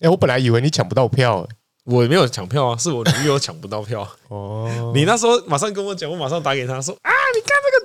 哎，我本来以为你抢不到票，我没有抢票啊，是我女友抢不到票。哦，你那时候马上跟我讲，我马上打给他说啊，你看这个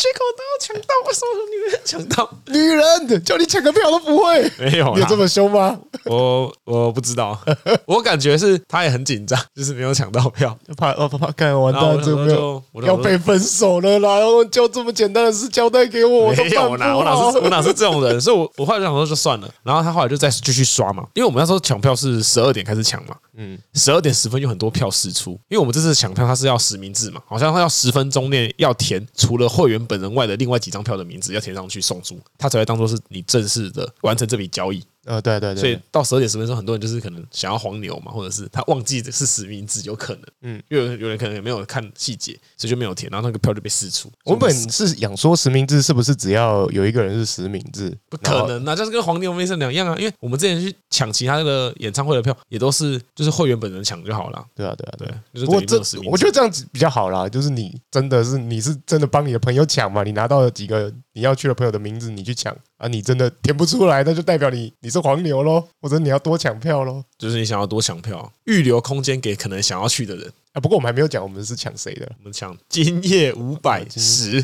跟 Jaco 都要抢到，为什么女人抢到？女人的叫你抢个票都不会，没有，你有这么凶吗？我我不知道，我感觉是他也很紧张，就是没有抢到票，怕怕怕，看完蛋就没有要被分手了啦！然后就这么简单的事交代给我，没有，我哪我哪是我哪是这种人？所以我我后来就想说就算了。然后他后来就再继续刷嘛，因为我们那时候抢票是十二点开始抢嘛，嗯，十二点十分有很多票释出，因为我们这次抢票它是要实名制嘛，好像它要十分钟内要填除了会员本人外的另外几张票的名字要填上去送出，它才会当做是你正式的完成这笔交易。呃，对对对，所以到十二点十分钟，很多人就是可能想要黄牛嘛，或者是他忘记是实名制，有可能，嗯，因为有人可能也没有看细节，所以就没有填，然后那个票就被释出。我本是想说实名制是不是只要有一个人是实名制？不可能啊，就是跟黄牛没什么两样啊，因为我们之前去抢其他那个演唱会的票，也都是就是会员本人抢就好了。对啊，对啊，对。就是不过这我觉得这样子比较好啦，就是你真的是你是真的帮你的朋友抢嘛，你拿到了几个你要去的朋友的名字，你去抢。啊，你真的填不出来，那就代表你你是黄牛喽，或者你要多抢票喽。就是你想要多抢票，预留空间给可能想要去的人啊。不过我们还没有讲我们是抢谁的，我们抢今夜五百十。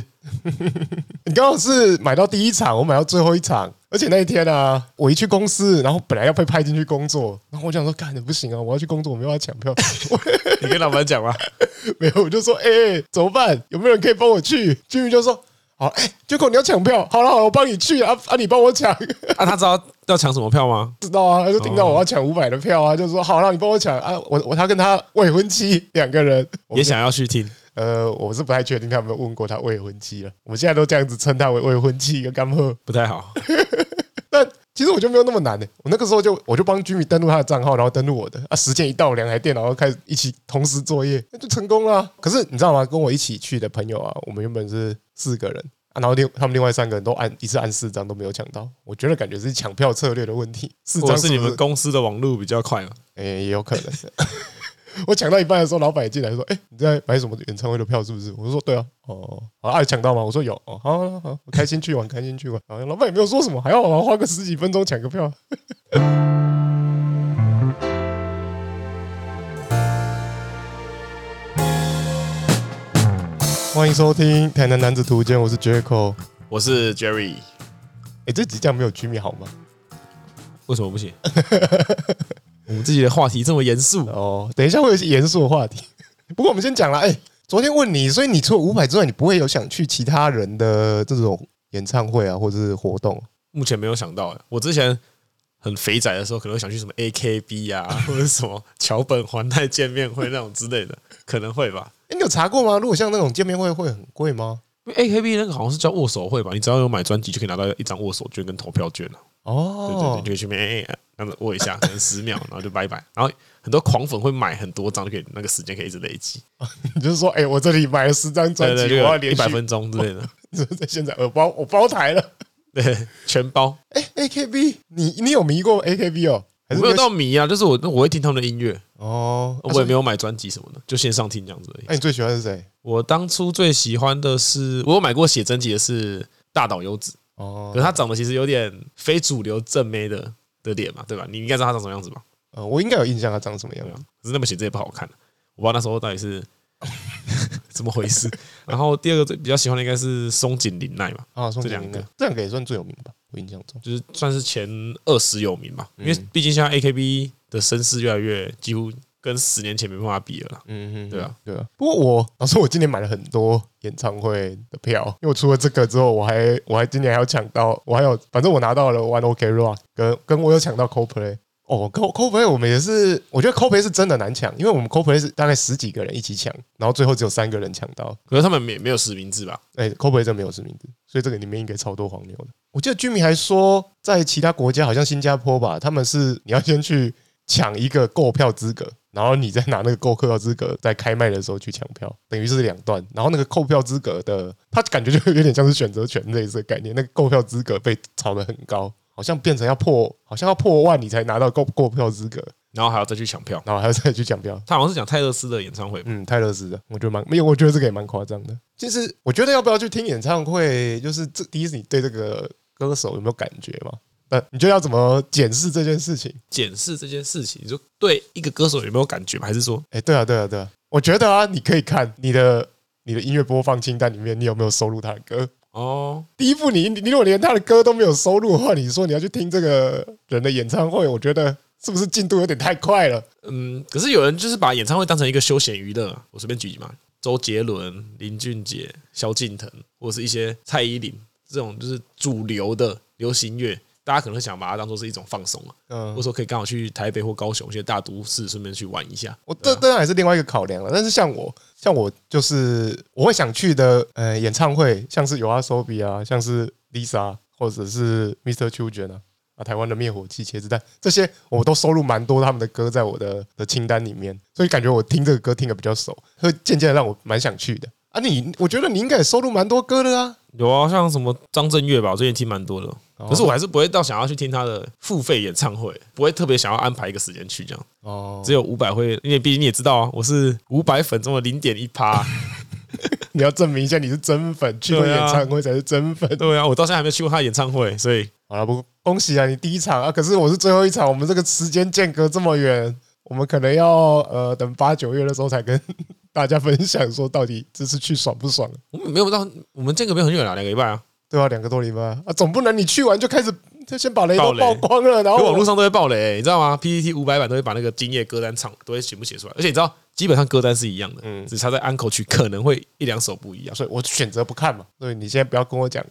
你刚好是买到第一场，我买到最后一场，而且那一天啊，我一去公司，然后本来要被派进去工作，然后我想说，干的不行啊，我要去工作，我没有办法抢票。你跟老板讲吗？没有，我就说，哎、欸，怎么办？有没有人可以帮我去？居民就说。好，哎，结果你要抢票，好了好了，我帮你去啊啊！你帮我抢 啊！他知道要抢什么票吗？知道啊，他就听到我要抢五百的票啊，就说好了，你帮我抢啊！我我他跟他未婚妻两个人也想要去听，呃，我是不太确定他有没有问过他未婚妻了。我们现在都这样子称他为未婚妻跟干货，不太好。但其实我就没有那么难的，我那个时候就我就帮居民登录他的账号，然后登录我的啊，时间一到，两台电脑开始一起同时作业，那就成功了。可是你知道吗？跟我一起去的朋友啊，我们原本是四个人。然后另他们另外三个人都按一次按四张都没有抢到，我觉得感觉是抢票策略的问题。四张是你们公司的网络比较快吗？哎，也有可能。我抢到一半的时候，老板也进来说：“哎，你在买什么演唱会的票是不是？”我说：“对啊。”哦，好，啊，抢到吗？我说有。哦，好好好，开心去玩，开心去玩。然后老板也没有说什么，还要我花个十几分钟抢个票。欢迎收听《台南男子图鉴》，我是 Jaco，我是 Jerry。哎，这集这样没有居民好吗？为什么不行？我们自己的话题这么严肃哦。等一下会有一些严肃的话题。不过我们先讲了。哎，昨天问你，所以你除了五百之外，你不会有想去其他人的这种演唱会啊，或者是活动？目前没有想到。哎，我之前很肥仔的时候，可能会想去什么 AKB 啊，或者什么桥本环奈见面会那种之类的，可能会吧。哎，你有查过吗？如果像那种见面会会很贵吗？因为 AKB 那个好像是叫握手会吧？你只要有买专辑就可以拿到一张握手券跟投票券了。哦，对对对，就可以去面哎哎，这样子握一下，可能十秒，然后就拜拜。然后很多狂粉会买很多张，就可以那个时间可以一直累积。你就是说，哎，我这里买了十张专辑，我要连一百分钟之类的。现在我包我包台了，对，全包。哎，AKB，你你有迷过 AKB 哦？我没有到迷啊，就是我我会听他们的音乐哦，我也没有买专辑什么的，就线上听这样子而已。那你最喜欢是谁？我当初最喜欢的是，我有买过写真集的是大岛优子哦，可是他长得其实有点非主流正妹的的脸嘛，对吧？你应该知道他长什么样子吧？呃，我应该有印象他长什么样子，可是那么写真也不好看，我不知道那时候到底是 怎么回事。然后第二个最比较喜欢的应该是松井玲奈嘛，啊，这两个这两个也算最有名吧。我印象中就是算是前二十有名嘛，因为毕竟现在 AKB 的声势越来越，几乎跟十年前没办法比了。嗯哼，对啊，对啊。不过我老实我今年买了很多演唱会的票，因为我除了这个之后，我还我还今年还要抢到，我还有反正我拿到了 One Ok Rock，跟跟我有抢到 Coldplay。哦，Coldplay 我们也是，我觉得 Coldplay 是真的难抢，因为我们 Coldplay 是大概十几个人一起抢，然后最后只有三个人抢到。可是他们没没有实名制吧？哎，Coldplay 真没有实名制，所以这个里面应该超多黄牛的。我记得居民还说，在其他国家，好像新加坡吧，他们是你要先去抢一个购票资格，然后你再拿那个购票资格，在开卖的时候去抢票，等于是两段。然后那个购票资格的，他感觉就有点像是选择权类似的概念，那个购票资格被炒得很高。好像变成要破，好像要破万你才拿到购购票资格，然后还要再去抢票，然后还要再去抢票。他好像是讲泰勒斯的演唱会，嗯，泰勒斯的，我觉得蛮没有，我觉得这个也蛮夸张的。其实我觉得要不要去听演唱会，就是这第一是你对这个歌手有没有感觉嘛？那你就要怎么检视这件事情？检视这件事情，你说对一个歌手有没有感觉吗？还是说，哎，对啊，对啊，对啊，我觉得啊，你可以看你的你的音乐播放清单里面，你有没有收录他的歌？哦，第一步你，你你如果连他的歌都没有收录的话，你说你要去听这个人的演唱会，我觉得是不是进度有点太快了？嗯，可是有人就是把演唱会当成一个休闲娱乐，我随便举嘛，周杰伦、林俊杰、萧敬腾，或者是一些蔡依林这种就是主流的流行乐。大家可能想把它当做是一种放松啊，嗯，或者说可以刚好去台北或高雄一些大都市，顺便去玩一下。我这当然也是另外一个考量了。但是像我，像我就是我会想去的，呃，演唱会像是 YOASOBI 啊，像是 Lisa 或者是 Mr. Children 啊，啊，台湾的灭火器、茄子蛋这些，我都收录蛮多他们的歌在我的的清单里面，所以感觉我听这个歌听的比较熟，会渐渐的让我蛮想去的。啊，你我觉得你应该也收录蛮多歌的啊，有啊，像什么张震岳吧，我最近听蛮多的。可是我还是不会到想要去听他的付费演唱会，不会特别想要安排一个时间去这样。哦，只有五百会，因为毕竟你也知道啊，我是五百粉中的零点一趴。你要证明一下你是真粉，去过演唱会才是真粉。对啊，我到现在还没有去过他的演唱会，所以好了，不恭喜啊，你第一场啊，可是我是最后一场，我们这个时间间隔这么远，我们可能要呃等八九月的时候才跟大家分享说到底这次去爽不爽。我们没有到，我们间隔没有很远啊，两个礼拜啊。对啊，两个多礼拜啊，总不能你去完就开始就先把雷都曝光了，然后网络上都会爆雷，你知道吗？PPT 五百版都会把那个今夜歌单唱都会全部写出来，而且你知道，基本上歌单是一样的，嗯，只差在安口曲可能会一两首不一样，所以我选择不看嘛。所以你现在不要跟我讲，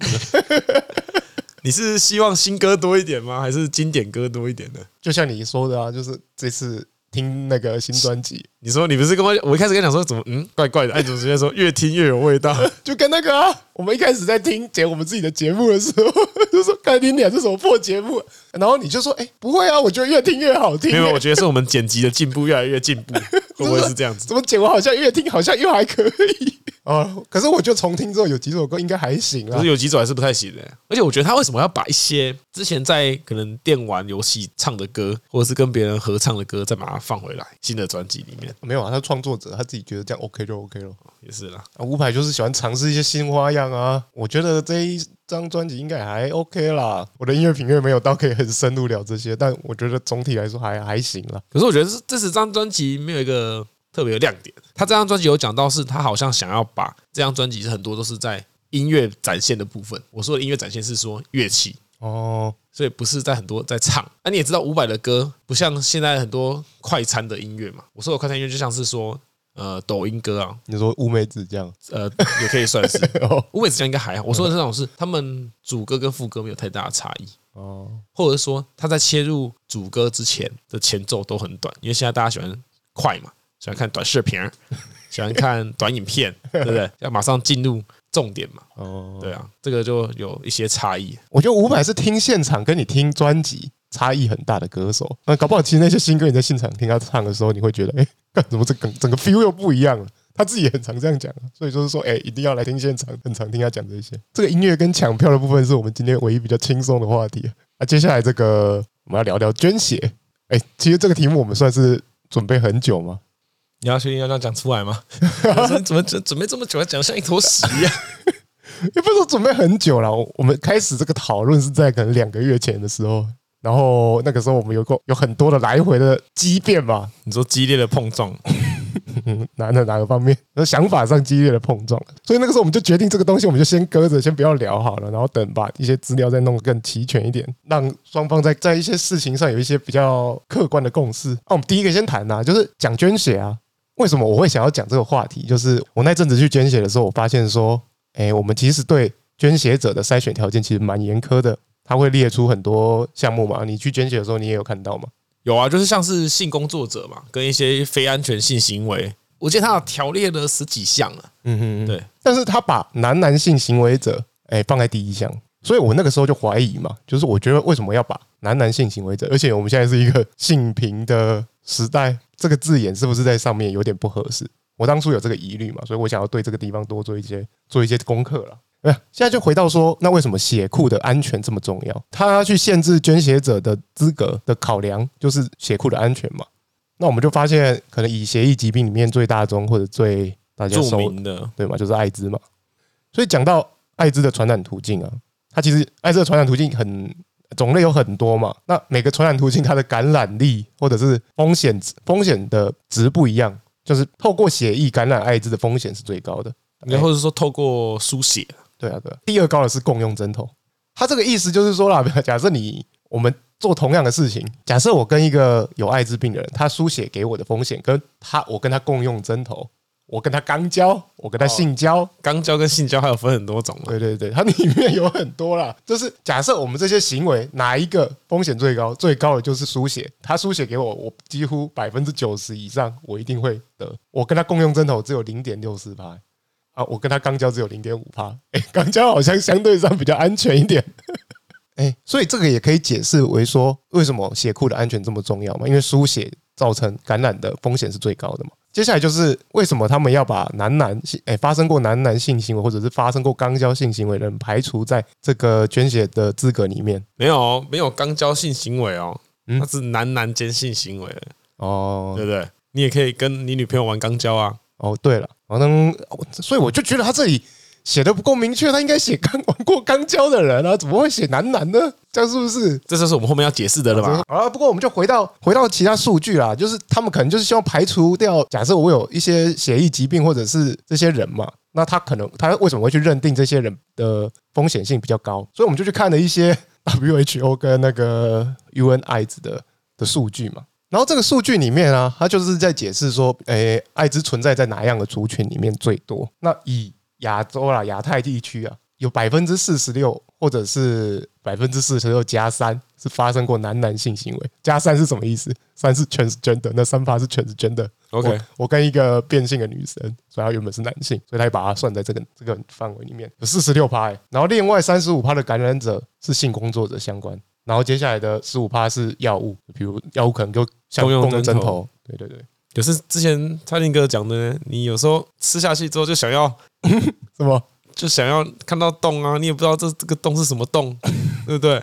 你是希望新歌多一点吗？还是经典歌多一点呢？就像你说的啊，就是这次。听那个新专辑，你说你不是跟我，我一开始跟你讲说怎么嗯怪怪的，哎，怎么直接说越听越有味道，就跟那个啊，我们一开始在听剪我们自己的节目的时候，就说看听点这什么破节目，然后你就说哎不会啊，我觉得越听越好听，没有，我觉得是我们剪辑的进步越来越进步，会不会是这样子？怎么剪我好像越听好像又还可以。哦，可是我觉得重听之后有几首歌应该还行啊，可是有几首还是不太行的。而且我觉得他为什么要把一些之前在可能电玩游戏唱的歌，或者是跟别人合唱的歌，再把它放回来新的专辑里面？没有啊，他创作者他自己觉得这样 OK 就 OK 了，也是啦。啊，伍佰就是喜欢尝试一些新花样啊。我觉得这一张专辑应该还 OK 啦。我的音乐品味没有到可以很深入聊这些，但我觉得总体来说还还行啦。可是我觉得这这十张专辑没有一个。特别有亮点，他这张专辑有讲到，是他好像想要把这张专辑是很多都是在音乐展现的部分。我说的音乐展现是说乐器哦，所以不是在很多在唱。那你也知道伍佰的歌不像现在很多快餐的音乐嘛？我说的快餐音乐就像是说呃抖音歌啊，你说乌梅子酱，呃也可以算是 乌梅子酱应该还好。我说的这种是他们主歌跟副歌没有太大的差异哦，或者是说他在切入主歌之前的前奏都很短，因为现在大家喜欢快嘛。喜欢看短视频，喜欢看短影片，对不对？要马上进入重点嘛。哦，对啊，这个就有一些差异。我觉得伍佰是听现场跟你听专辑差异很大的歌手。那搞不好其实那些新歌你在现场听他唱的时候，你会觉得，哎，干怎么这个整个 feel 又不一样了？他自己也很常这样讲，所以就是说，哎，一定要来听现场，很常听他讲这些。这个音乐跟抢票的部分是我们今天唯一比较轻松的话题。那接下来这个我们要聊聊捐血。哎，其实这个题目我们算是准备很久吗？你要确定要这样讲出来吗？怎么准准备这么久，还讲像一坨屎一样？也不是说准备很久了，我们开始这个讨论是在可能两个月前的时候，然后那个时候我们有过有很多的来回的激辩吧？你说激烈的碰撞，哪哪哪个方面？想法上激烈的碰撞，所以那个时候我们就决定这个东西我们就先搁着，先不要聊好了，然后等把一些资料再弄得更齐全一点，让双方在在一些事情上有一些比较客观的共识。那我们第一个先谈呐，就是讲捐血啊。为什么我会想要讲这个话题？就是我那阵子去捐血的时候，我发现说，哎，我们其实对捐血者的筛选条件其实蛮严苛的。他会列出很多项目嘛，你去捐血的时候，你也有看到吗？有啊，就是像是性工作者嘛，跟一些非安全性行为，我记得他有条列了十几项啊。嗯嗯，对。但是他把男男性行为者，哎，放在第一项，所以我那个时候就怀疑嘛，就是我觉得为什么要把男男性行为者，而且我们现在是一个性平的时代。这个字眼是不是在上面有点不合适？我当初有这个疑虑嘛，所以我想要对这个地方多做一些做一些功课了。哎，现在就回到说，那为什么血库的安全这么重要？他去限制捐血者的资格的考量，就是血库的安全嘛。那我们就发现，可能以协议疾病里面最大宗或者最大家熟的，对嘛，就是艾滋嘛。所以讲到艾滋的传染途径啊，它其实艾滋的传染途径很种类有很多嘛，那每个传染途径它的感染力或者是风险风险的值不一样，就是透过血液感染艾滋的风险是最高的，然后是说透过输血，对啊对啊，第二高的是共用针头。他这个意思就是说啦，假设你我们做同样的事情，假设我跟一个有艾滋病的人，他输血给我的风险，跟他我跟他共用针头。我跟他肛交，我跟他性交，哦、肛交跟性交还有分很多种。对对对，它里面有很多啦。就是假设我们这些行为哪一个风险最高？最高的就是输血，他输血给我，我几乎百分之九十以上我一定会得。我跟他共用针头只有零点六四帕啊，我跟他肛交只有零点五帕。哎，肛交好像相对上比较安全一点。哎，所以这个也可以解释为说，为什么血库的安全这么重要嘛？因为输血造成感染的风险是最高的嘛。接下来就是为什么他们要把男男性诶发生过男男性行为或者是发生过肛交性行为的人排除在这个捐血的资格里面？没有，没有肛交性行为哦，那是男男间性行为哦，对不对？你也可以跟你女朋友玩肛交啊。哦，对了，反正所以我就觉得他这里。写的不够明确，他应该写刚玩过肛交的人啊，怎么会写男男呢？这样是不是？这就是我们后面要解释的了吧？好了，不过我们就回到回到其他数据啦，就是他们可能就是希望排除掉，假设我有一些血液疾病或者是这些人嘛，那他可能他为什么会去认定这些人的风险性比较高？所以我们就去看了一些 WHO 跟那个 UN 艾滋的的数据嘛，然后这个数据里面啊，他就是在解释说，诶，艾滋存在在哪样的族群里面最多？那以亚洲啦，亚太地区啊，有百分之四十六，或者是百分之四十六加三，是发生过男男性行为。加三是什么意思？三是 transgender，那三趴是 transgender。OK，我，我跟一个变性的女生，所以她原本是男性，所以她把它算在这个这个范围里面，有四十六趴。然后另外三十五趴的感染者是性工作者相关，然后接下来的十五趴是药物，比如药物可能就像共用针头。对对对。可是之前蔡林哥讲的，你有时候吃下去之后就想要 什么，就想要看到洞啊，你也不知道这这个洞是什么洞，对不对？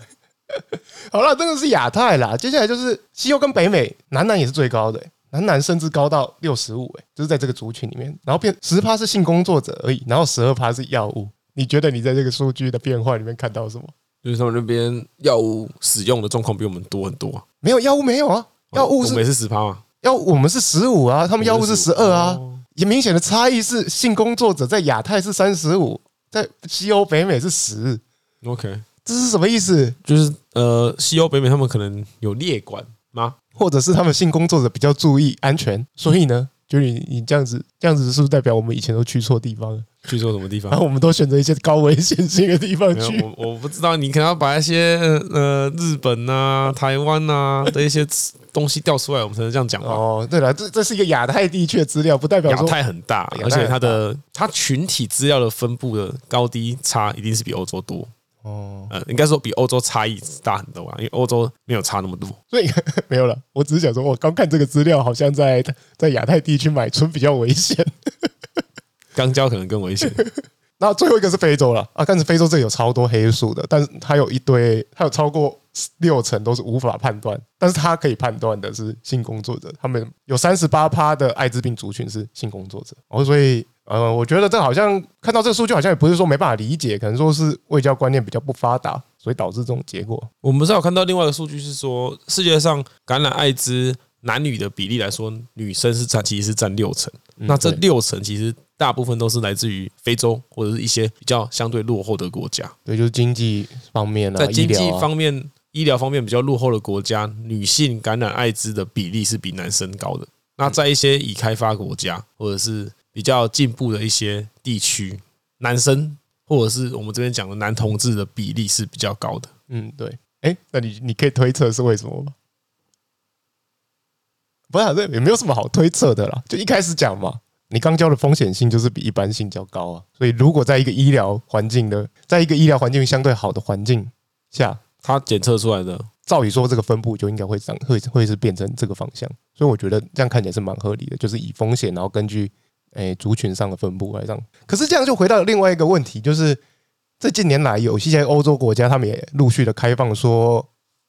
好了，这个是亚太啦，接下来就是西欧跟北美，南南也是最高的，南南甚至高到六十五，哎，就是在这个族群里面，然后变十趴是性工作者而已，然后十二趴是药物。你觉得你在这个数据的变化里面看到什么？就是他们那边药物使用的状况比我们多很多。没有药物没有啊，药物是每次十趴吗？要我们是十五啊，他们药物是十二啊，也明显的差异是性工作者在亚太是三十五，在西欧北美是十。OK，这是什么意思？就是呃，西欧北美他们可能有列管吗？或者是他们性工作者比较注意安全，所以呢，就你你这样子这样子是不是代表我们以前都去错地方了？去做什么地方？然后我们都选择一些高危险性的地方去。我我不知道，你可能要把一些呃日本啊、台湾啊的一些东西调出来，我们才能这样讲。哦，对了，这这是一个亚太地区的资料，不代表亚太很大，而且它的它群体资料的分布的高低差一定是比欧洲多。哦，呃，应该说比欧洲差异大很多啊，因为欧洲没有差那么多。所以 没有了。我只是想说，我刚看这个资料，好像在在亚太地区买春比较危险。肛交可能更危险。那最后一个是非洲了啊，但是非洲这里有超多黑数的，但是它有一堆，它有超过六成都是无法判断，但是它可以判断的是性工作者，他们有三十八趴的艾滋病族群是性工作者。哦，所以呃，我觉得这好像看到这个数据，好像也不是说没办法理解，可能说是卫教观念比较不发达，所以导致这种结果。我们是有看到另外一个数据是说，世界上感染艾滋男女的比例来说，女生是占其实是占六成，那这六成其实。大部分都是来自于非洲或者是一些比较相对落后的国家，对，就是经济方面啊，在经济方面、医疗方面比较落后的国家，女性感染艾滋的比例是比男生高的。那在一些已开发国家或者是比较进步的一些地区，男生或者是我们这边讲的男同志的比例是比较高的。嗯，对。哎，那你你可以推测是为什么吗？不是，这也没有什么好推测的啦，就一开始讲嘛。你肛交的风险性就是比一般性较高啊，所以如果在一个医疗环境的，在一个医疗环境相对好的环境下，它检测出来的，照理说这个分布就应该会长，会会是变成这个方向，所以我觉得这样看起来是蛮合理的，就是以风险，然后根据诶族群上的分布来这样。可是这样就回到另外一个问题，就是这近年来有一些欧洲国家，他们也陆续的开放说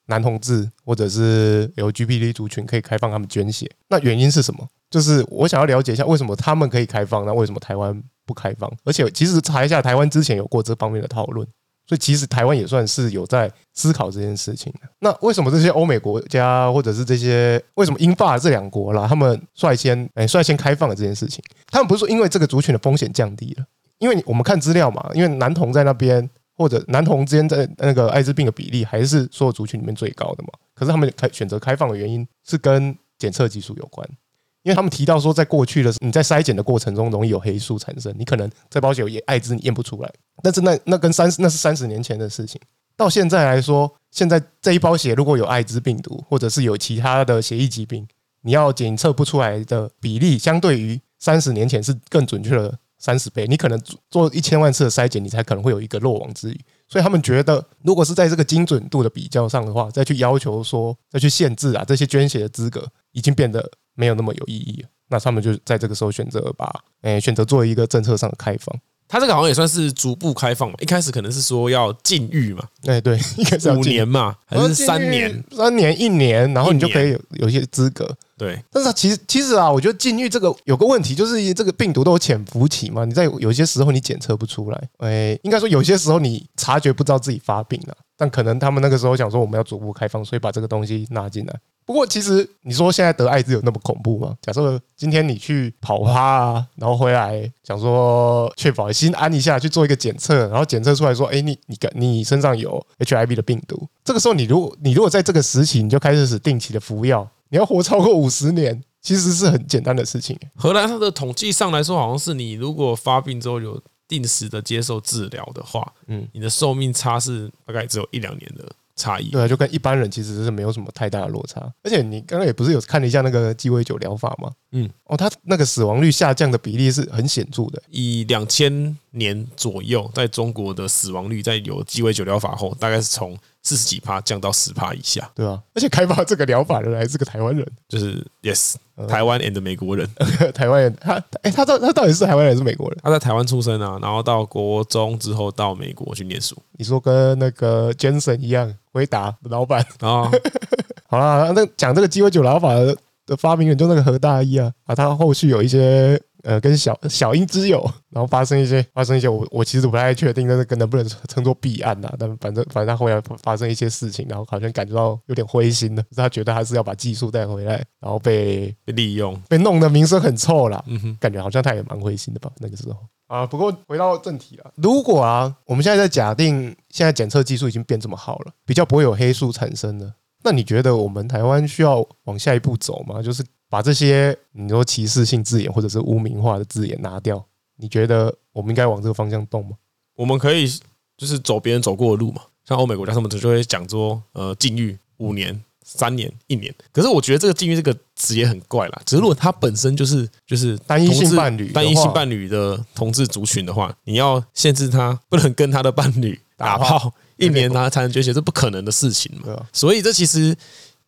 男同志或者是 LGBT 族群可以开放他们捐血，那原因是什么？就是我想要了解一下，为什么他们可以开放，那为什么台湾不开放？而且其实查一下，台湾之前有过这方面的讨论。所以其实台湾也算是有在思考这件事情的。那为什么这些欧美国家或者是这些为什么英法这两国啦，他们率先哎率先开放了这件事情？他们不是说因为这个族群的风险降低了，因为我们看资料嘛，因为男童在那边或者男童之间在那个艾滋病的比例还是所有族群里面最高的嘛。可是他们开选择开放的原因是跟检测技术有关。因为他们提到说，在过去的你在筛检的过程中容易有黑素产生，你可能这包血有艾滋，你验不出来。但是那那跟三那是三十年前的事情，到现在来说，现在这一包血如果有艾滋病毒，或者是有其他的血液疾病，你要检测不出来的比例，相对于三十年前是更准确了三十倍。你可能做一千万次的筛检，你才可能会有一个漏网之鱼。所以他们觉得，如果是在这个精准度的比较上的话，再去要求说再去限制啊这些捐血的资格，已经变得。没有那么有意义了，那他们就在这个时候选择把，诶，选择做一个政策上的开放。他这个好像也算是逐步开放嘛，一开始可能是说要禁欲嘛，哎对，一开始要五年嘛，还是三年？三年一年，然后你就可以有有一些资格。对，但是其实其实啊，我觉得禁欲这个有个问题，就是这个病毒都有潜伏期嘛，你在有些时候你检测不出来，哎，应该说有些时候你察觉不到自己发病了，但可能他们那个时候想说我们要逐步开放，所以把这个东西纳进来。不过，其实你说现在得艾滋有那么恐怖吗？假设今天你去跑趴啊，然后回来想说确保心安一下，去做一个检测，然后检测出来说，哎，你你你身上有 HIV 的病毒，这个时候你如果你如果在这个时期你就开始是定期的服药，你要活超过五十年，其实是很简单的事情。荷兰它的统计上来说，好像是你如果发病之后有定时的接受治疗的话，嗯，你的寿命差是大概只有一两年的。差异对啊，就跟一般人其实是没有什么太大的落差。而且你刚刚也不是有看了一下那个鸡尾酒疗法吗？嗯，哦，它那个死亡率下降的比例是很显著的。以两千年左右，在中国的死亡率，在有鸡尾酒疗法后，大概是从四十几趴降到十趴以下，对啊，而且开发这个疗法的人还是个台湾人，就是 Yes，台湾 and 美国人，台湾人，他哎，他到他到底是台湾人还是美国人？他在台湾出生啊，然后到国中之后到美国去念书。你说跟那个 Jensen 一样？回答老板啊，好啦，那讲这个鸡尾酒疗法的发明人就那个何大一啊，啊，他后续有一些呃跟小小英之友，然后发生一些发生一些我我其实不太确定，那个能不能称作弊案呐？但反正反正他后来发生一些事情，然后好像感觉到有点灰心了，就是他觉得还是要把技术带回来，然后被被利用，被弄得名声很臭了，嗯哼，感觉好像他也蛮灰心的吧，那个时候。啊，不过回到正题了。如果啊，我们现在在假定现在检测技术已经变这么好了，比较不会有黑素产生了，那你觉得我们台湾需要往下一步走吗？就是把这些你说歧视性字眼或者是污名化的字眼拿掉？你觉得我们应该往这个方向动吗？我们可以就是走别人走过的路嘛，像欧美国家他们就会讲说，呃，禁欲五年。三年一年，可是我觉得这个禁欲这个词也很怪啦。只是如果他本身就是就是单一性伴侣、单一性伴侣的同志族群的话，你要限制他不能跟他的伴侣打炮一年他才能捐血，这不可能的事情嘛。所以这其实，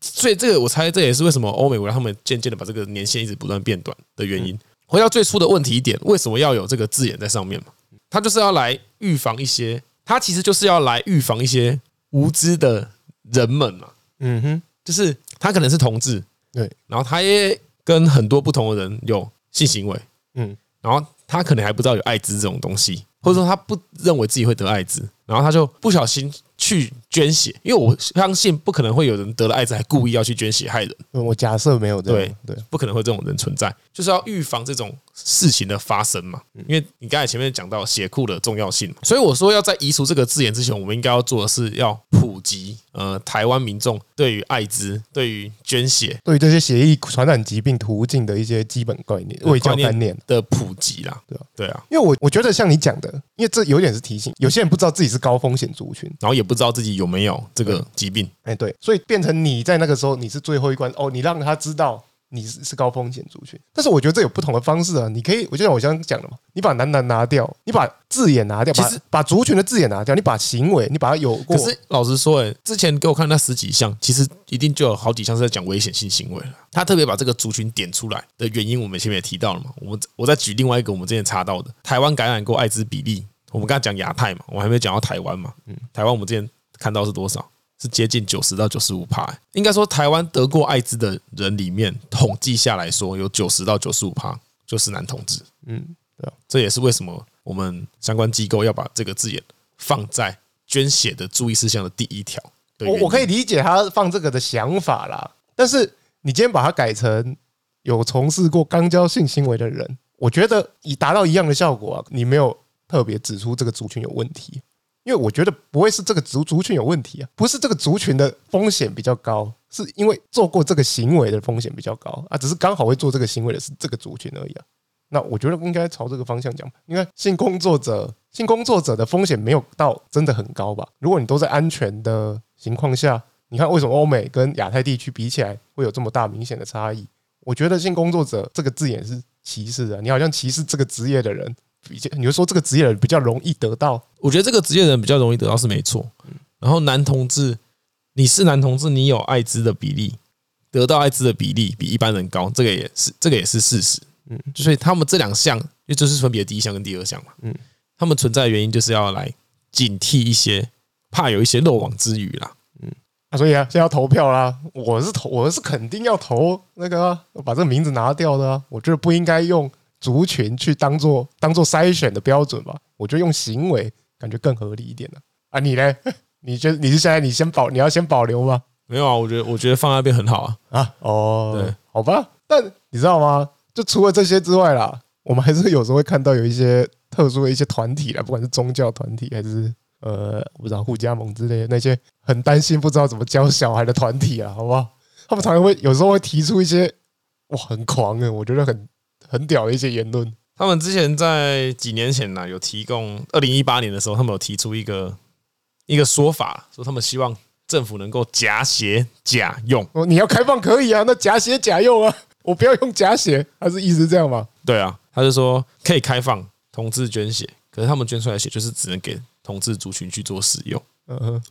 所以这个我猜这也是为什么欧美国家他们渐渐的把这个年限一直不断变短的原因。回到最初的问题一点，为什么要有这个字眼在上面嘛？他就是要来预防一些，他其实就是要来预防一些无知的人们嘛。嗯哼，就是他可能是同志，对，然后他也跟很多不同的人有性行为，嗯，然后他可能还不知道有艾滋这种东西，或者说他不认为自己会得艾滋，然后他就不小心去捐血，因为我相信不可能会有人得了艾滋还故意要去捐血害人。我假设没有这样，对对，不可能会这种人存在，就是要预防这种事情的发生嘛。因为你刚才前面讲到血库的重要性，所以我说要在移除这个字眼之前，我们应该要做的是要普及。呃，台湾民众对于艾滋、对于捐血、对于这些血液传染疾病途径的一些基本概念、卫教观念的普及啦，对啊，对啊，因为我我觉得像你讲的，因为这有点是提醒，有些人不知道自己是高风险族群，然后也不知道自己有没有这个疾病，哎，对，所以变成你在那个时候你是最后一关哦，你让他知道。你是是高风险族群，但是我觉得这有不同的方式啊。你可以，我就像我刚刚讲的嘛，你把男男拿掉，你把字眼拿掉，其实把族群的字眼拿掉，你把行为，你把它有过。可是老实说，哎，之前给我看那十几项，其实一定就有好几项是在讲危险性行为了。他特别把这个族群点出来的原因，我们前面也提到了嘛。我们我再举另外一个我们之前查到的，台湾感染过艾滋比例，我们刚刚讲亚太嘛，我还没讲到台湾嘛。嗯，台湾我们之前看到是多少？是接近九十到九十五趴，应该说台湾得过艾滋的人里面，统计下来说有九十到九十五趴就是男同志。嗯，对，这也是为什么我们相关机构要把这个字眼放在捐血的注意事项的第一条。我我可以理解他放这个的想法啦，但是你今天把它改成有从事过肛交性行为的人，我觉得以达到一样的效果啊，你没有特别指出这个族群有问题，因为我觉得不会是这个族族群有问题啊，不是这个族群的风险比较高，是因为做过这个行为的风险比较高啊，只是刚好会做这个行为的是这个族群而已啊。那我觉得应该朝这个方向讲，因为性工作者性工作者的风险没有到真的很高吧？如果你都在安全的情况下，你看为什么欧美跟亚太地区比起来会有这么大明显的差异？我觉得性工作者这个字眼是歧视的，你好像歧视这个职业的人，比较你就说这个职业人比较容易得到。我觉得这个职业人比较容易得到是没错。然后男同志，你是男同志，你有艾滋的比例，得到艾滋的比例比一般人高，这个也是这个也是事实。嗯，所以他们这两项，也就是分别第一项跟第二项嘛。嗯，他们存在的原因就是要来警惕一些，怕有一些漏网之鱼啦。嗯，啊，所以啊，现在要投票啦，我是投，我是肯定要投那个、啊、把这个名字拿掉的啊。我觉得不应该用族群去当做当做筛选的标准吧。我觉得用行为感觉更合理一点的啊。你呢？你觉得你是现在你先保你要先保留吗？没有啊，我觉得我觉得放在那边很好啊。啊，哦，对，好吧。但你知道吗？就除了这些之外啦，我们还是有时候会看到有一些特殊的一些团体啦，不管是宗教团体还是呃，我不知道互加盟之类的那些很担心不知道怎么教小孩的团体啊，好不好？他们常常会有时候会提出一些哇很狂的，我觉得很很屌的一些言论。他们之前在几年前呢，有提供二零一八年的时候，他们有提出一个一个说法，说他们希望政府能够假血假用。哦，你要开放可以啊，那假血假用啊。我不要用假血，他是意思这样吗？对啊，他就说可以开放同志捐血，可是他们捐出来的血就是只能给同志族群去做使用。嗯哼，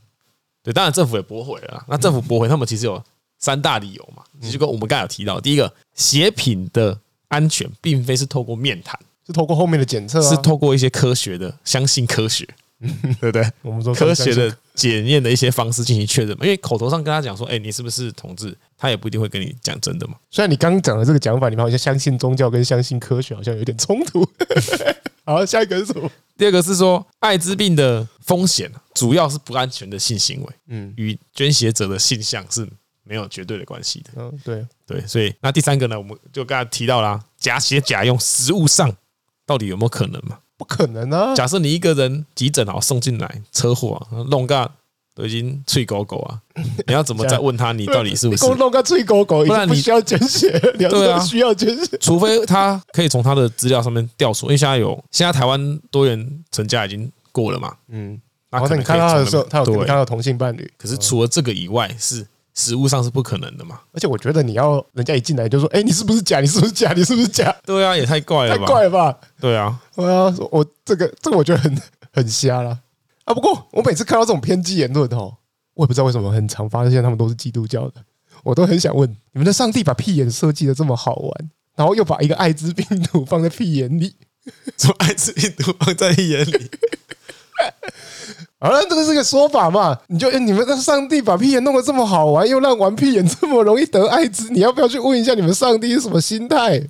对，当然政府也驳回了。那政府驳回，他们其实有三大理由嘛。其实跟我们刚才有提到，第一个，血品的安全并非是透过面谈，是透过后面的检测，是透过一些科学的，相信科学。对不对？我们说科学的检验的一些方式进行确认嘛，因为口头上跟他讲说，哎，你是不是同志？他也不一定会跟你讲真的嘛。虽然你刚刚讲的这个讲法，你们好像相信宗教跟相信科学好像有点冲突。好，下一个是什么？第二个是说，艾滋病的风险主要是不安全的性行为，嗯，与捐血者的性向是没有绝对的关系的。嗯，对对，所以那第三个呢，我们就刚才提到啦，假血假用，实物上到底有没有可能嘛？不可能啊！假设你一个人急诊啊送进来车祸啊，弄个都已经脆狗狗啊，你要怎么再问他你到底是不是？弄个脆狗狗，不然你需要捐血，对啊，需要捐血。除非他可以从他的资料上面调出，因为现在有现在台湾多元成家已经过了嘛，嗯，然后你看到他的时候，他有看到同性伴侣，可是除了这个以外是。实物上是不可能的嘛，而且我觉得你要人家一进来就说，哎，你是不是假？你是不是假？你是不是假？对啊，也太怪了吧，太怪了吧？对啊，对啊，我这个这个我觉得很很瞎啦。啊。不过我每次看到这种偏激言论哦，我也不知道为什么很常发现他们都是基督教的，我都很想问，你们的上帝把屁眼设计的这么好玩，然后又把一个艾滋病毒放在屁眼里，什么艾滋病毒放在屁眼里？好了，这个是个说法嘛？你就你们的上帝把屁眼弄得这么好玩，又让玩屁眼这么容易得艾滋，你要不要去问一下你们上帝是什么心态？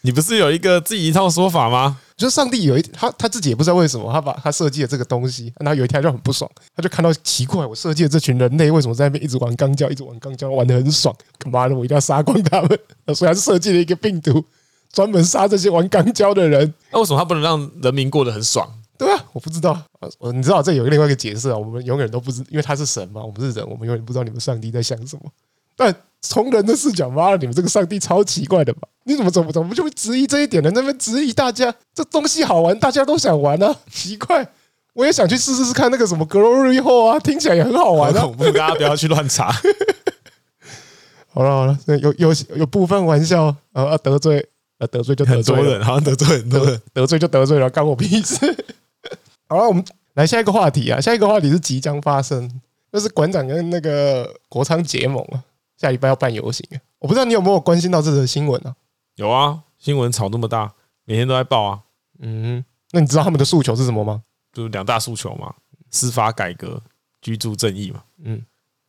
你不是有一个自己一套说法吗？就是上帝有一他他自己也不知道为什么，他把他设计的这个东西，然后有一天他就很不爽，他就看到奇怪，我设计的这群人类为什么在那边一直玩肛交，一直玩肛交，玩的很爽？干嘛的？我一定要杀光他们！所以还是设计了一个病毒，专门杀这些玩肛交的人。那为什么他不能让人民过得很爽？对啊，我不知道，我你知道这有另外一个解释啊，我们永远都不知，因为他是神嘛，我们是人，我们永远不知道你们上帝在想什么。但从人的视角，妈的，你们这个上帝超奇怪的吧？你怎么怎么怎么就会质疑这一点呢？那边质疑大家，这东西好玩，大家都想玩啊，奇怪，我也想去试试试看那个什么 Glory Hole 啊，听起来也很好玩啊。恐怖，大家不要去乱查。好了好了，有有有部分玩笑啊，得罪啊得罪就得罪人，好像得罪很多人，得罪就得罪了，干我屁事。好了，我们来下一个话题啊！下一个话题是即将发生，就是馆长跟那个国昌结盟啊，下礼拜要办游行啊。我不知道你有没有关心到这则新闻啊？有啊，新闻炒那么大，每天都在报啊。嗯，那你知道他们的诉求是什么吗？就是两大诉求嘛，司法改革、居住正义嘛。嗯，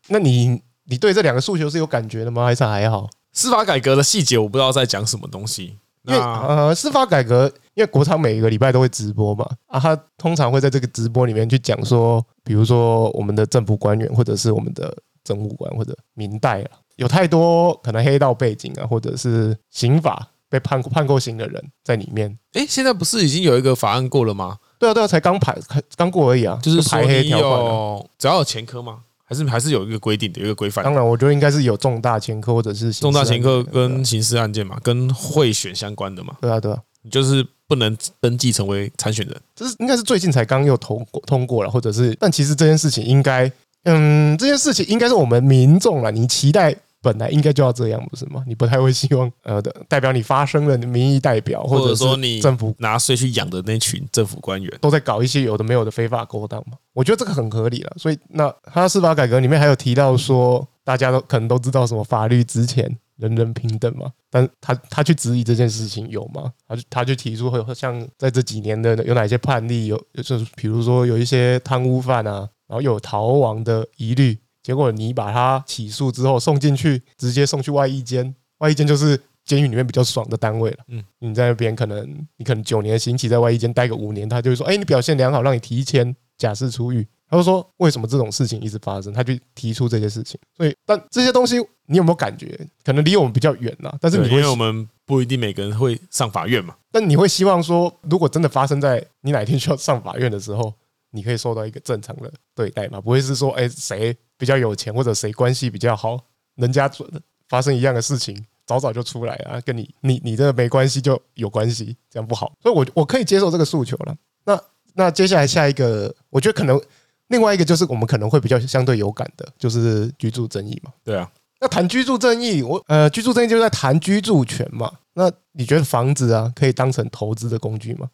那你你对这两个诉求是有感觉的吗？还是还好？司法改革的细节我不知道在讲什么东西，因为呃，司法改革，因为国昌每个礼拜都会直播嘛，啊，他通常会在这个直播里面去讲说，比如说我们的政府官员，或者是我们的政务官或者明代啊，有太多可能黑道背景啊，或者是刑法被判判过刑的人在里面。哎，现在不是已经有一个法案过了吗？对啊，对啊，才刚排刚过而已啊，就是排黑条款，只要有前科吗？还是还是有一个规定的一个规范。当然，我觉得应该是有重大前科或者是重大前科跟刑事案件嘛，跟贿选相关的嘛。对啊，对啊，你就是不能登记成为参选人。这是应该是最近才刚又通过通过了，或者是，但其实这件事情应该，嗯，这件事情应该是我们民众啊，你期待。本来应该就要这样，不是吗？你不太会希望 呃的代表你发声的民意代表，或者说你政府拿税去养的那群政府官员，都在搞一些有的没有的非法勾当嘛？我觉得这个很合理了。所以那他司法改革里面还有提到说，大家都可能都知道什么法律之前人人平等嘛？但他他去质疑这件事情有吗？他就他就提出会像在这几年的有哪些判例有，就是比如说有一些贪污犯啊，然后有逃亡的疑虑。结果你把他起诉之后送进去，直接送去外役监，外役监就是监狱里面比较爽的单位了。嗯，你在那边可能你可能九年刑期在外役监待个五年，他就会说：“哎，你表现良好，让你提前假释出狱。”他就说：“为什么这种事情一直发生？”他就提出这些事情。所以，但这些东西你有没有感觉？可能离我们比较远呐。但是你会，因为我们不一定每个人会上法院嘛。但你会希望说，如果真的发生在你哪一天需要上法院的时候，你可以受到一个正常的对待嘛？不会是说，哎，谁？比较有钱或者谁关系比较好，人家准发生一样的事情，早早就出来啊，跟你你你这个没关系就有关系，这样不好，所以我我可以接受这个诉求了。那那接下来下一个，我觉得可能另外一个就是我们可能会比较相对有感的，就是居住正义嘛。对啊，那谈居住正义，我呃居住正义就是在谈居住权嘛。那你觉得房子啊可以当成投资的工具吗？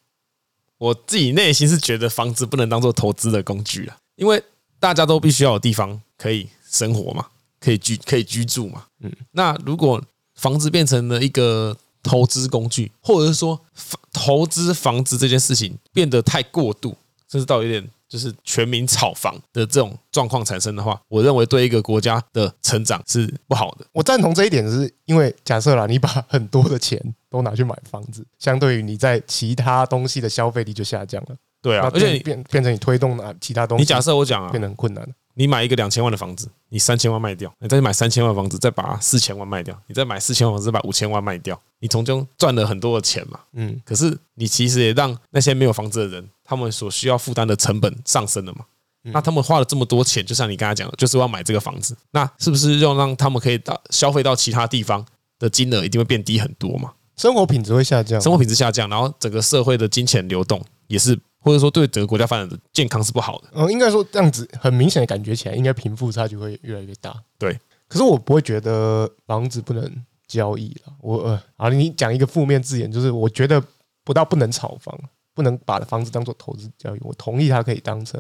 我自己内心是觉得房子不能当做投资的工具啊，因为大家都必须要有地方。可以生活嘛？可以居可以居住嘛？嗯，那如果房子变成了一个投资工具，或者是说投资房子这件事情变得太过度，甚至到有点就是全民炒房的这种状况产生的话，我认为对一个国家的成长是不好的。我赞同这一点，是因为假设啦，你把很多的钱都拿去买房子，相对于你在其他东西的消费力就下降了。对啊，而且你变变成你推动的其他东西，你假设我讲啊，变得很困难。你买一个两千万的房子，你三千万卖掉，你再买三千万房子，再把四千万卖掉，你再买四千万房子，再把五千万卖掉，你从中赚了很多的钱嘛。嗯，可是你其实也让那些没有房子的人，他们所需要负担的成本上升了嘛。那他们花了这么多钱，就像你刚才讲的，就是要买这个房子，那是不是要让他们可以到消费到其他地方的金额一定会变低很多嘛？生活品质会下降，生活品质下降，然后整个社会的金钱流动也是。或者说对整个国家发展的健康是不好的。嗯，应该说这样子很明显的感觉起来，应该贫富差距会越来越大。对，可是我不会觉得房子不能交易了。我呃，啊，你讲一个负面字眼，就是我觉得不到不能炒房，不能把房子当做投资交易。我同意它可以当成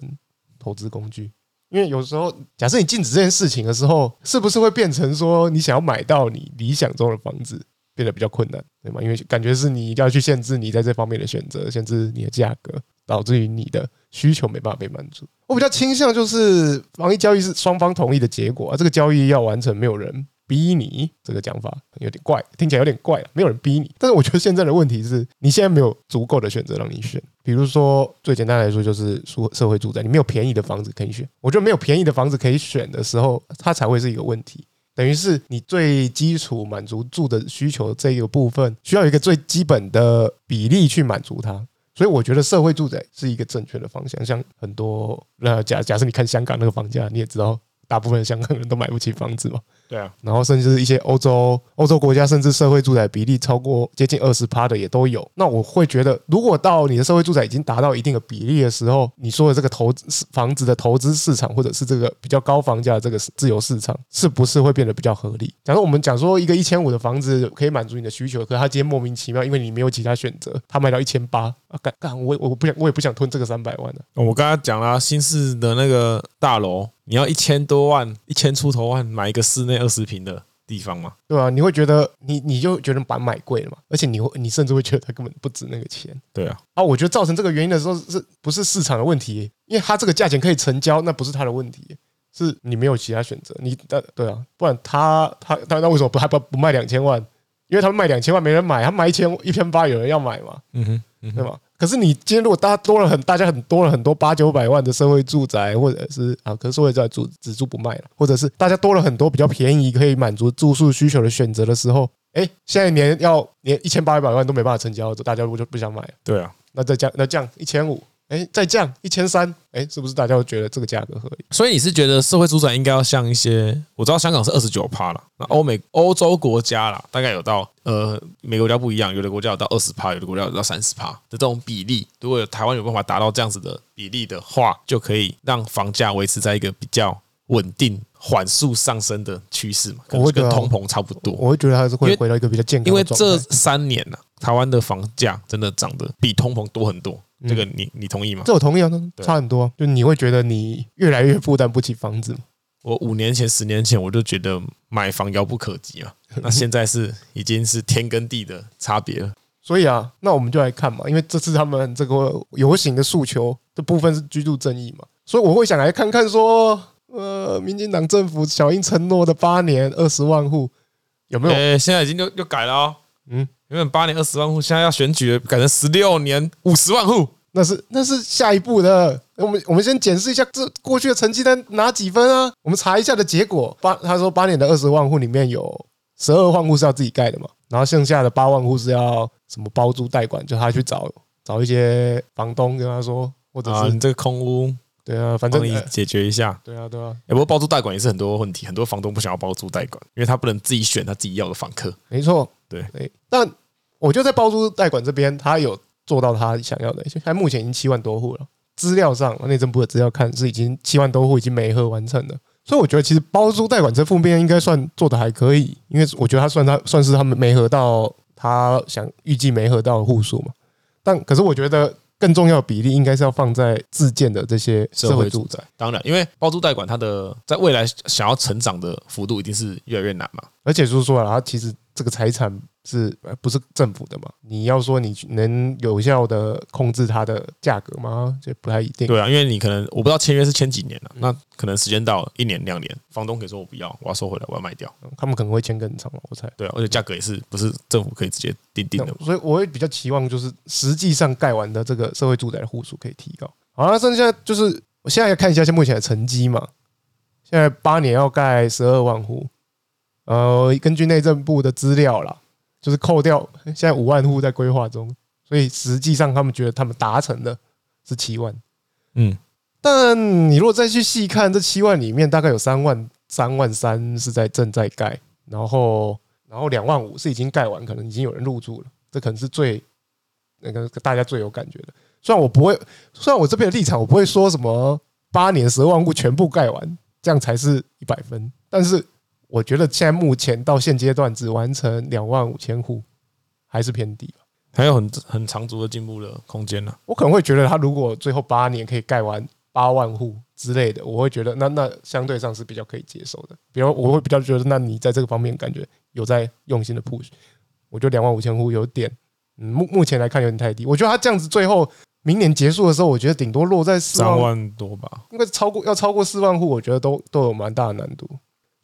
投资工具，因为有时候假设你禁止这件事情的时候，是不是会变成说你想要买到你理想中的房子变得比较困难，对吗？因为感觉是你一定要去限制你在这方面的选择，限制你的价格。导致于你的需求没办法被满足。我比较倾向就是房地交易是双方同意的结果啊，这个交易要完成，没有人逼你。这个讲法有点怪，听起来有点怪，没有人逼你。但是我觉得现在的问题是你现在没有足够的选择让你选。比如说最简单来说就是说社会住宅，你没有便宜的房子可以选。我觉得没有便宜的房子可以选的时候，它才会是一个问题。等于是你最基础满足住的需求这一个部分，需要一个最基本的比例去满足它。所以我觉得社会住宅是一个正确的方向。像很多那，假假设你看香港那个房价，你也知道，大部分的香港人都买不起房子嘛。对啊，然后甚至一些欧洲欧洲国家，甚至社会住宅比例超过接近二十趴的也都有。那我会觉得，如果到你的社会住宅已经达到一定的比例的时候，你说的这个投资房子的投资市场，或者是这个比较高房价的这个自由市场，是不是会变得比较合理？假如我们讲说一个一千五的房子可以满足你的需求，可是它今天莫名其妙，因为你没有其他选择，他卖到一千八啊，干干我我不想我也不想吞这个三百万的。我刚刚讲了新市的那个大楼，你要一千多万，一千出头万买一个室内二十平的。地方嘛，对啊，你会觉得你你就觉得把买贵了嘛，而且你会你甚至会觉得它根本不值那个钱。对啊，啊，我觉得造成这个原因的时候是不是市场的问题？因为它这个价钱可以成交，那不是它的问题，是你没有其他选择。你的对啊，不然他他他那为什么不还不不卖两千万？因为他们卖两千万没人买，他卖一千一千八有人要买嘛，嗯哼，嗯哼对吧？可是你今天如果大家多了很，大家很多了很多八九百万的社会住宅，或者是啊，可是社会住宅住只住不卖了，或者是大家多了很多比较便宜可以满足住宿需求的选择的时候，哎，现在连要连一千八百万都没办法成交，大家不就不想买了？对啊，那再降，那降一千五。哎，再降一千三，哎，是不是大家会觉得这个价格合理？所以你是觉得社会住宅应该要像一些，我知道香港是二十九趴了，那欧美欧洲国家啦，大概有到呃，美国国家不一样，有的国家有到二十趴，有的国家有到三十趴的这种比例。如果台湾有办法达到这样子的比例的话，就可以让房价维持在一个比较稳定、缓速上升的趋势嘛，可能跟通膨差不多。我会觉得还是会回到一个比较健康。因为这三年呢、啊，台湾的房价真的涨得比通膨多很多。这个你你同意吗？这我同意啊，差很多。就你会觉得你越来越负担不起房子。我五年前、十年前我就觉得买房遥不可及啊，那现在是已经是天跟地的差别了。所以啊，那我们就来看嘛，因为这次他们这个游行的诉求的部分是居住正义嘛，所以我会想来看看说，呃，民进党政府小英承诺的八年二十万户有没有？诶，现在已经又又改了哦。嗯。原本八年二十万户，现在要选举改成十六年五十万户，那是那是下一步的。我们我们先检视一下这过去的成绩单拿几分啊？我们查一下的结果。八他说八年的二十万户里面有十二万户是要自己盖的嘛，然后剩下的八万户是要什么包租代管，就他去找找一些房东跟他说，或者是、啊、你这个空屋。对啊，反正你解决一下。对啊，对啊。不过包租代管也是很多问题，很多房东不想要包租代管，因为他不能自己选他自己要的房客。没错，对。但我就在包租代管这边，他有做到他想要的。现在目前已经七万多户了，资料上内政部的资料看是已经七万多户已经没合完成了。所以我觉得其实包租代管这方面应该算做的还可以，因为我觉得他算他算是他们没合到他想预计没合到的户数嘛。但可是我觉得。更重要的比例应该是要放在自建的这些社会住宅。当然，因为包租代管它的在未来想要成长的幅度一定是越来越难嘛。而且就是说啊，它其实这个财产。是不是政府的嘛？你要说你能有效的控制它的价格吗？这不太一定。对啊，因为你可能我不知道签约是签几年了，那可能时间到了一年两年，房东可以说我不要，我要收回来，我要卖掉。他们可能会签更长，我猜。对啊，而且价格也是不是政府可以直接定定的。所以我会比较期望就是实际上盖完的这个社会住宅的户数可以提高。好了，剩下就是我现在要看一下现目前的成绩嘛。现在八年要盖十二万户，呃，根据内政部的资料啦。就是扣掉现在五万户在规划中，所以实际上他们觉得他们达成的是七万，嗯，但你如果再去细看这七万里面，大概有三万三万三是在正在盖，然后然后两万五是已经盖完，可能已经有人入住了，这可能是最那个大家最有感觉的。虽然我不会，虽然我这边的立场我不会说什么八年十万户全部盖完，这样才是一百分，但是。我觉得现在目前到现阶段只完成两万五千户，还是偏低吧，还有很很长足的进步的空间呢。我可能会觉得，他如果最后八年可以盖完八万户之类的，我会觉得那那相对上是比较可以接受的。比如我会比较觉得，那你在这个方面感觉有在用心的 push，我觉得两万五千户有点，嗯，目目前来看有点太低。我觉得他这样子最后明年结束的时候，我觉得顶多落在三万多吧，应该超过要超过四万户，我觉得都都有蛮大的难度。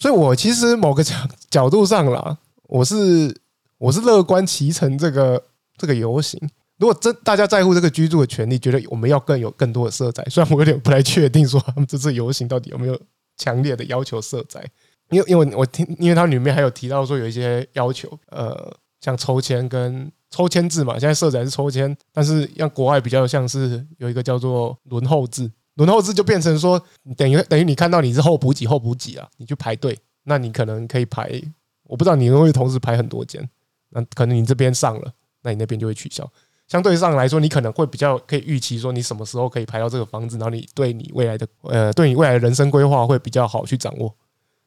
所以，我其实某个角角度上啦，我是我是乐观其成这个这个游行。如果真大家在乎这个居住的权利，觉得我们要更有更多的社宅，虽然我有点不太确定说他们这次游行到底有没有强烈的要求社宅，因为因为我听，因为它里面还有提到说有一些要求，呃，像抽签跟抽签制嘛，现在色彩是抽签，但是像国外比较像是有一个叫做轮候制。轮候制就变成说，等于等于你看到你是候补几候补几啊，你去排队，那你可能可以排，我不知道你会不会同时排很多间，那可能你这边上了，那你那边就会取消。相对上来说，你可能会比较可以预期说你什么时候可以排到这个房子，然后你对你未来的呃对你未来的人生规划会比较好去掌握。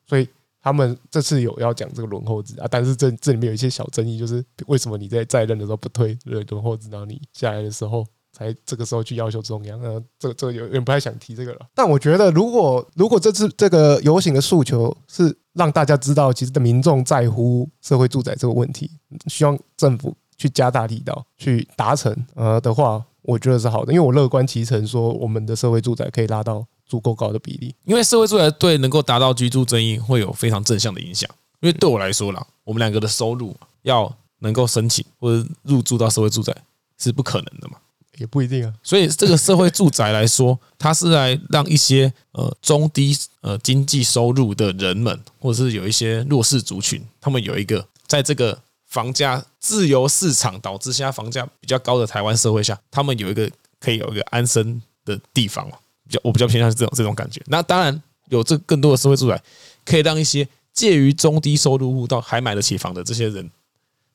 所以他们这次有要讲这个轮候制啊，但是这这里面有一些小争议，就是为什么你在在任的时候不推轮候制，然后你下来的时候。才这个时候去要求中央，呃，这这个有点不太想提这个了。但我觉得，如果如果这次这个游行的诉求是让大家知道，其实的民众在乎社会住宅这个问题，希望政府去加大力道去达成，呃的话，我觉得是好的。因为我乐观其成，说我们的社会住宅可以拉到足够高的比例。因为社会住宅对能够达到居住正义会有非常正向的影响。因为对我来说啦，我们两个的收入。要能够申请或者入住到社会住宅是不可能的嘛？也不一定啊。所以这个社会住宅来说，它是来让一些呃中低呃经济收入的人们，或者是有一些弱势族群，他们有一个在这个房价自由市场导致现在房价比较高的台湾社会下，他们有一个可以有一个安身的地方。比较我比较偏向是这种这种感觉。那当然有这更多的社会住宅，可以让一些介于中低收入户到还买得起房的这些人，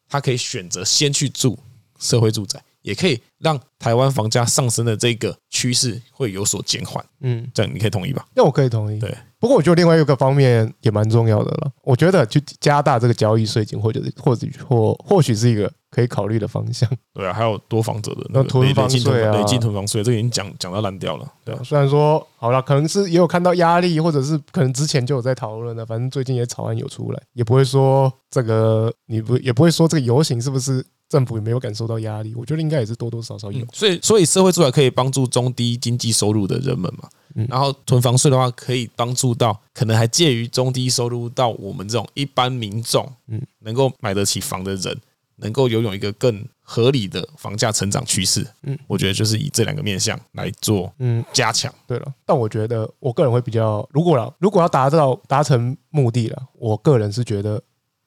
他可以选择先去住社会住宅。也可以让台湾房价上升的这个趋势会有所减缓，嗯，这样你可以同意吧？那我可以同意。对，不过我觉得另外一个方面也蛮重要的了。我觉得去加大这个交易税金，或者是或者或或许是一个可以考虑的方向。对啊，还有多房者的那囤房税啊，累进囤房税，这个已经讲讲到烂掉了。对啊，虽然说好了，可能是也有看到压力，或者是可能之前就有在讨论了，反正最近也草案有出来，也不会说这个你不也不会说这个游行是不是？政府也没有感受到压力，我觉得应该也是多多少少有。所以，所以社会住宅可以帮助中低经济收入的人们嘛。然后囤房税的话，可以帮助到可能还介于中低收入到我们这种一般民众，嗯，能够买得起房的人，能够拥有一个更合理的房价成长趋势。嗯，我觉得就是以这两个面向来做，嗯，加强。对了，但我觉得我个人会比较，如果了，如果要达到达成目的了，我个人是觉得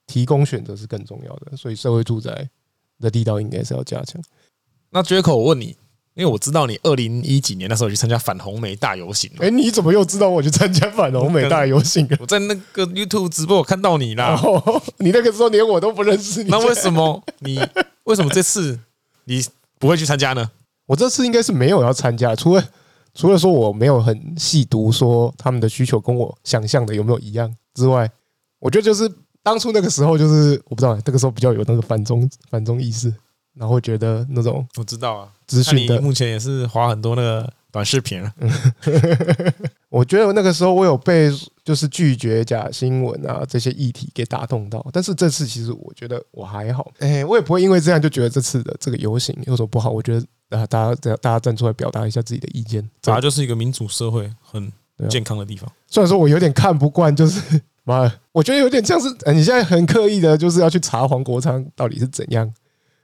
提供选择是更重要的，所以社会住宅。的力道应该是要加强。那 Jacko，我问你，因为我知道你二零一几年那时候去参加反红梅大游行。哎，你怎么又知道我去参加反红梅大游行？我在那个 YouTube 直播我看到你啦。你那个时候连我都不认识你。那为什么你为什么这次你不会去参加呢？我这次应该是没有要参加，除了除了说我没有很细读说他们的需求跟我想象的有没有一样之外，我觉得就是。当初那个时候，就是我不知道，那个时候比较有那个反中反中意识，然后觉得那种我知道啊，资讯的目前也是滑很多那个短视频了。我觉得那个时候我有被就是拒绝假新闻啊这些议题给打动到，但是这次其实我觉得我还好，哎，我也不会因为这样就觉得这次的这个游行有什么不好。我觉得啊，大家大家站出来表达一下自己的意见，这就是一个民主社会很健康的地方。虽然说我有点看不惯，就是。妈，我觉得有点像是，你现在很刻意的，就是要去查黄国昌到底是怎样。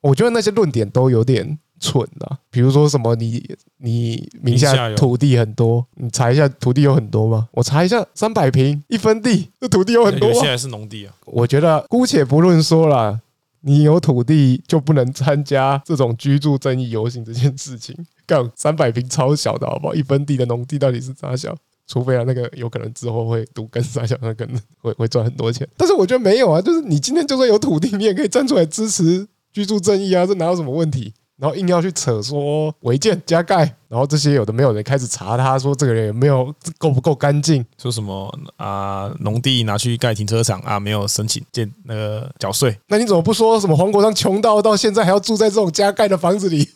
我觉得那些论点都有点蠢啊，比如说什么你你名下土地很多，你查一下土地有很多吗？我查一下三百平一分地，这土地有很多吗？现在是农地啊。我觉得姑且不论说了，你有土地就不能参加这种居住正义游行这件事情。干三百平超小的好不好？一分地的农地到底是咋小？除非啊，那个有可能之后会读跟三小，那可能会会赚很多钱。但是我觉得没有啊，就是你今天就算有土地，你也可以站出来支持居住正义啊，这哪有什么问题？然后硬要去扯说违建加盖，然后这些有的没有人开始查他，说这个人有没有够不够干净？说什么啊，农地拿去盖停车场啊，没有申请建那个缴税？那你怎么不说什么黄国昌穷到到现在还要住在这种加盖的房子里？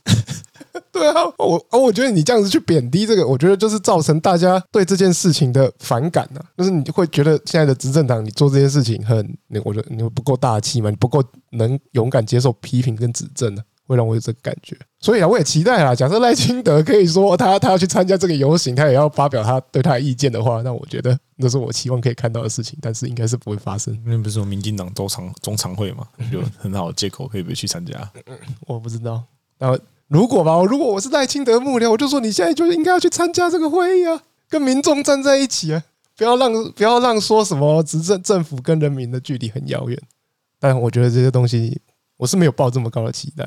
对啊，我啊，我觉得你这样子去贬低这个，我觉得就是造成大家对这件事情的反感呐。就是你会觉得现在的执政党，你做这件事情很，你我觉得你不够大气嘛，你不够能勇敢接受批评跟指正呢，会让我有这个感觉。所以啊，我也期待啊，假设赖清德可以说他他要去参加这个游行，他也要发表他对他的意见的话，那我觉得那是我期望可以看到的事情，但是应该是不会发生。那不是说民进党中常中常会嘛，有很好的借口可以不去参加？我不知道，然后。如果吧，如果我是赖清德幕僚，我就说你现在就应该要去参加这个会议啊，跟民众站在一起啊，不要让不要让说什么执政政府跟人民的距离很遥远。但我觉得这些东西，我是没有抱这么高的期待。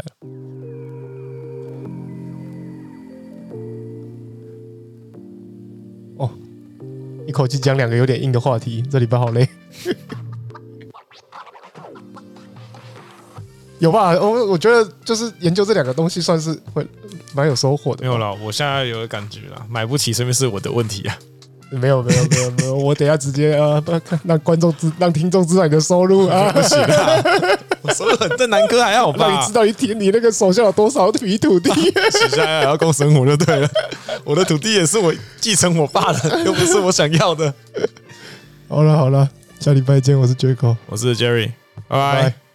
哦，一口气讲两个有点硬的话题，这礼拜好累。有吧？我我觉得就是研究这两个东西，算是会蛮有收获的。没有了，我现在有个感觉了，买不起，说明是我的问题啊。没有没有没有没有，我等下直接啊，让观众知，让听众知道你的收入啊。不行啊，我收入很正，南哥还好吧？让你知道一天你那个手下有多少笔土地，现在还要供生活就对了。我的土地也是我继承我爸的，又不是我想要的。好了好了，下礼拜见，我是 Jacko，我是 Jerry，拜拜。